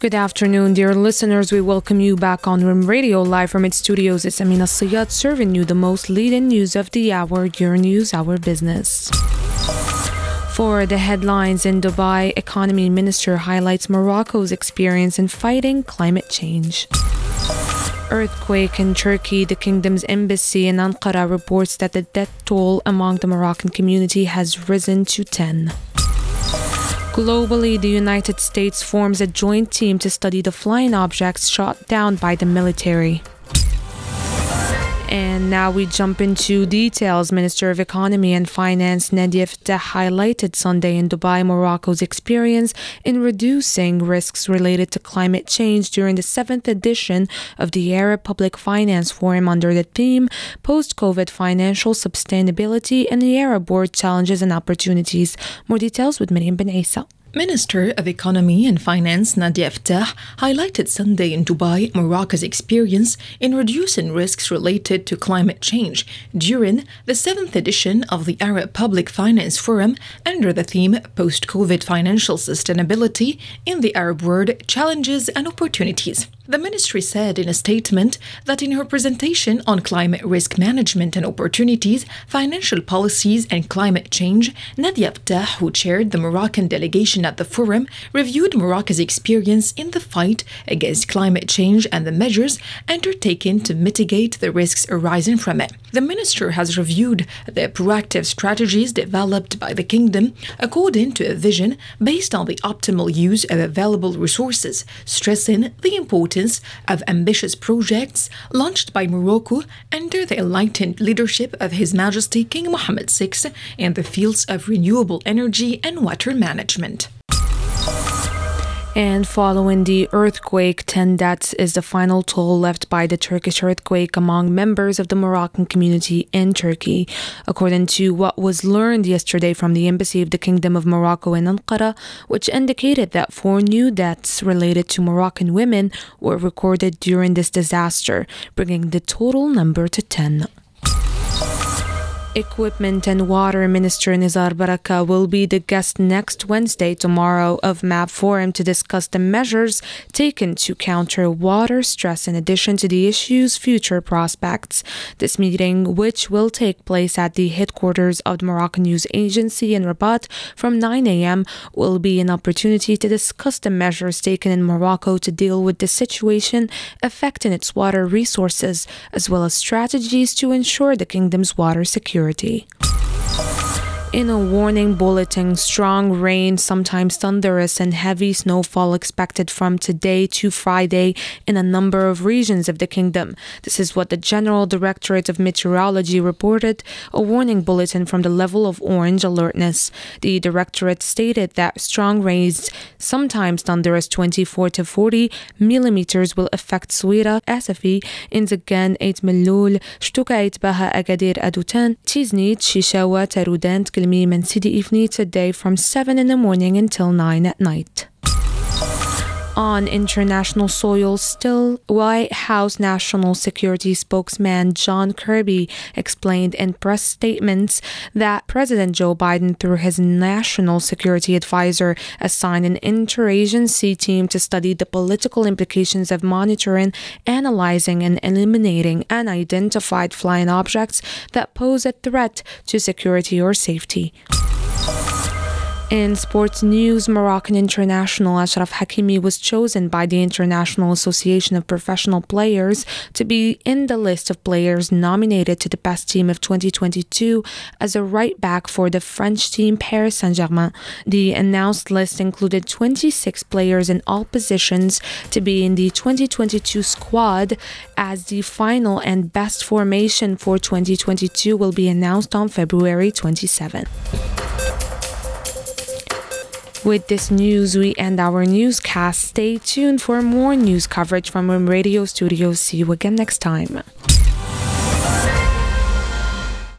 Good afternoon, dear listeners. We welcome you back on Rim Radio live from its studios. It's Amina Siyad serving you the most leading news of the hour, your news, our business. For the headlines in Dubai, Economy Minister highlights Morocco's experience in fighting climate change. Earthquake in Turkey, the kingdom's embassy in Ankara reports that the death toll among the Moroccan community has risen to 10. Globally, the United States forms a joint team to study the flying objects shot down by the military. And now we jump into details. Minister of Economy and Finance Nadia highlighted Sunday in Dubai Morocco's experience in reducing risks related to climate change during the seventh edition of the Arab Public Finance Forum under the theme Post COVID Financial Sustainability and the Arab World Challenges and Opportunities. More details with Miriam Ben Isa. Minister of Economy and Finance Nadia Fettah highlighted Sunday in Dubai Morocco's experience in reducing risks related to climate change during the seventh edition of the Arab Public Finance Forum under the theme Post COVID Financial Sustainability in the Arab World Challenges and Opportunities. The ministry said in a statement that in her presentation on climate risk management and opportunities, financial policies, and climate change, Nadia Fettah, who chaired the Moroccan delegation at the forum, reviewed Morocco's experience in the fight against climate change and the measures undertaken to mitigate the risks arising from it. The minister has reviewed the proactive strategies developed by the kingdom according to a vision based on the optimal use of available resources, stressing the importance of ambitious projects launched by Morocco under the enlightened leadership of His Majesty King Mohammed VI in the fields of renewable energy and water management. And following the earthquake, 10 deaths is the final toll left by the Turkish earthquake among members of the Moroccan community in Turkey. According to what was learned yesterday from the Embassy of the Kingdom of Morocco in Ankara, which indicated that four new deaths related to Moroccan women were recorded during this disaster, bringing the total number to 10. Equipment and Water Minister Nizar Baraka will be the guest next Wednesday, tomorrow, of MAP Forum to discuss the measures taken to counter water stress in addition to the issue's future prospects. This meeting, which will take place at the headquarters of the Moroccan News Agency in Rabat from 9 a.m., will be an opportunity to discuss the measures taken in Morocco to deal with the situation affecting its water resources, as well as strategies to ensure the kingdom's water security security. In a warning bulletin, strong rain, sometimes thunderous and heavy snowfall expected from today to Friday in a number of regions of the kingdom. This is what the General Directorate of Meteorology reported, a warning bulletin from the level of orange alertness. The directorate stated that strong rains, sometimes thunderous 24 to 40 millimeters, will affect Suira, Asafi, Inezgane, 8 Melul, Chtouka, Baha, Agadir, Adutan, Tiznit, Chichaoua, Taroudant, Kilmim and Sidi Ifni today from 7 in the morning until 9 at night on international soil, still White House National Security spokesman John Kirby explained in press statements that President Joe Biden, through his national security advisor, assigned an interagency team to study the political implications of monitoring, analyzing, and eliminating unidentified flying objects that pose a threat to security or safety. In sports news, Moroccan international Achraf Hakimi was chosen by the International Association of Professional Players to be in the list of players nominated to the best team of 2022 as a right back for the French team Paris Saint Germain. The announced list included 26 players in all positions to be in the 2022 squad, as the final and best formation for 2022 will be announced on February 27. With this news, we end our newscast. Stay tuned for more news coverage from Rim Radio Studios. See you again next time.